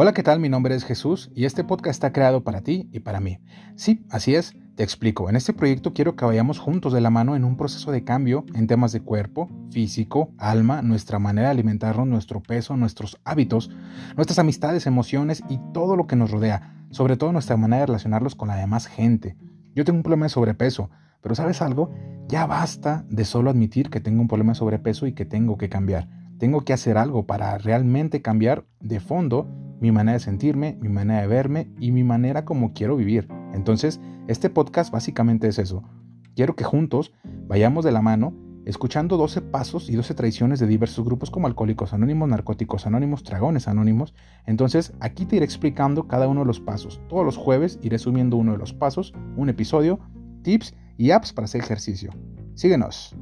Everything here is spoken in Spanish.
Hola, ¿qué tal? Mi nombre es Jesús y este podcast está creado para ti y para mí. Sí, así es, te explico. En este proyecto quiero que vayamos juntos de la mano en un proceso de cambio en temas de cuerpo, físico, alma, nuestra manera de alimentarnos, nuestro peso, nuestros hábitos, nuestras amistades, emociones y todo lo que nos rodea, sobre todo nuestra manera de relacionarlos con la demás gente. Yo tengo un problema de sobrepeso, pero ¿sabes algo? Ya basta de solo admitir que tengo un problema de sobrepeso y que tengo que cambiar. Tengo que hacer algo para realmente cambiar de fondo mi manera de sentirme, mi manera de verme y mi manera como quiero vivir. Entonces, este podcast básicamente es eso. Quiero que juntos vayamos de la mano escuchando 12 pasos y 12 tradiciones de diversos grupos como Alcohólicos Anónimos, Narcóticos Anónimos, Dragones Anónimos. Entonces, aquí te iré explicando cada uno de los pasos. Todos los jueves iré subiendo uno de los pasos, un episodio, tips y apps para hacer ejercicio. Síguenos.